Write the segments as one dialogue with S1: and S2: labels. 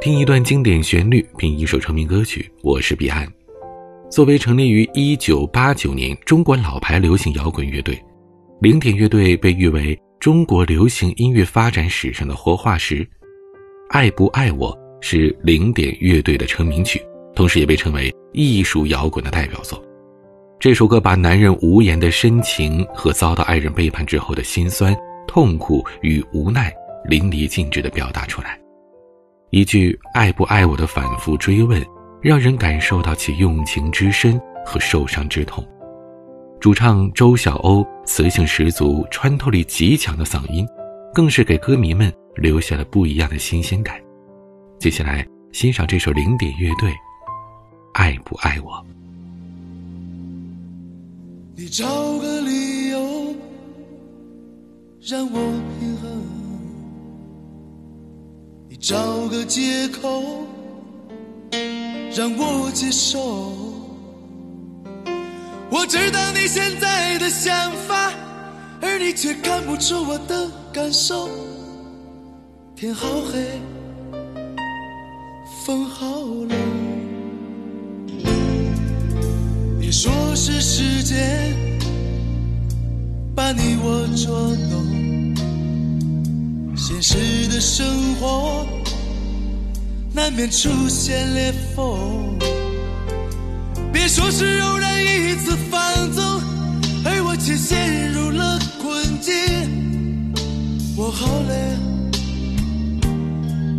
S1: 听一段经典旋律，品一首成名歌曲。我是彼岸。作为成立于一九八九年中国老牌流行摇滚乐队，零点乐队被誉为中国流行音乐发展史上的活化石。《爱不爱我》是零点乐队的成名曲，同时也被称为艺术摇滚的代表作。这首歌把男人无言的深情和遭到爱人背叛之后的心酸、痛苦与无奈淋漓尽致地表达出来。一句“爱不爱我”的反复追问。让人感受到其用情之深和受伤之痛。主唱周晓鸥磁性十足、穿透力极强的嗓音，更是给歌迷们留下了不一样的新鲜感。接下来欣赏这首零点乐队《爱不爱我》。
S2: 你找个理由让我平衡，找个借口。让我接受，我知道你现在的想法，而你却看不出我的感受。天好黑，风好冷，你说是时间把你我捉弄，现实的生活。难免出现裂缝，别说是偶然一次放纵，而我却陷入了困境。我好累，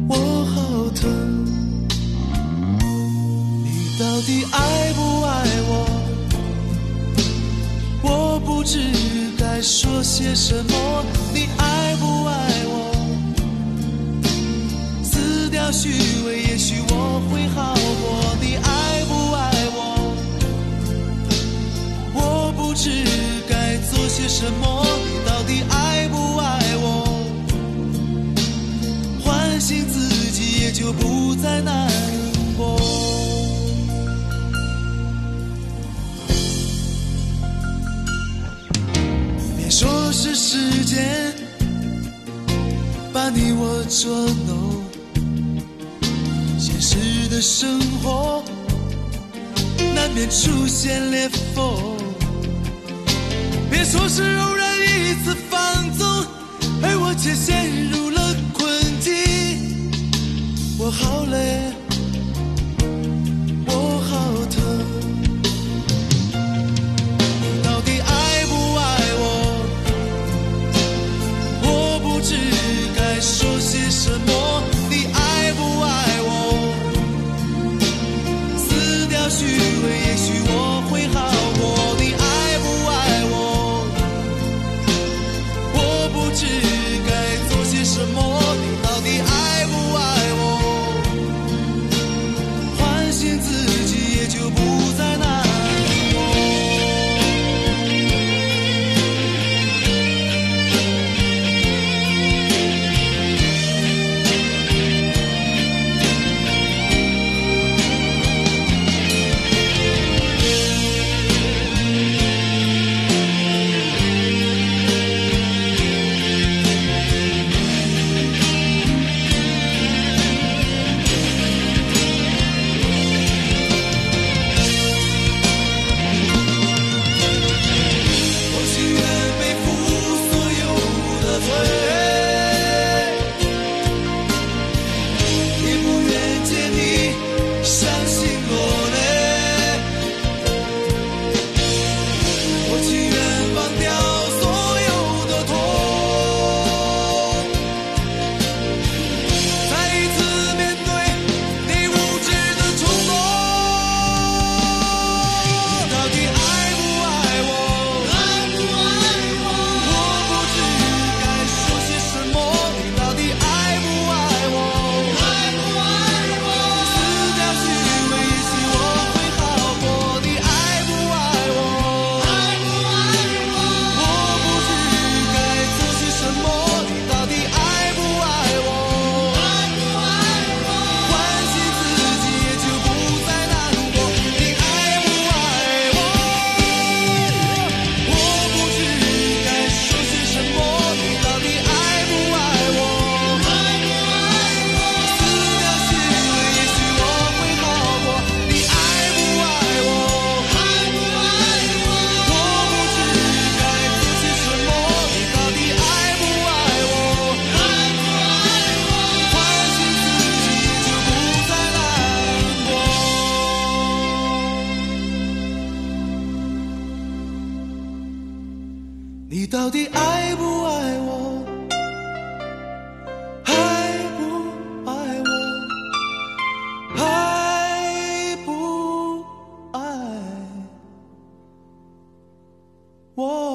S2: 我好疼，你到底爱不爱我？我不知该说些什么，你爱什么。你到底爱不爱我？唤醒自己，也就不再难过。别说是时间把你我捉弄。现实的生活难免出现裂缝，别说是偶然一次放纵而我却陷入了困境。我好累我好疼。你到底爱不爱我？我不知该说些什么。你爱不爱我？撕掉虚伪也许我你到底爱不爱我？爱不爱我？爱不爱我？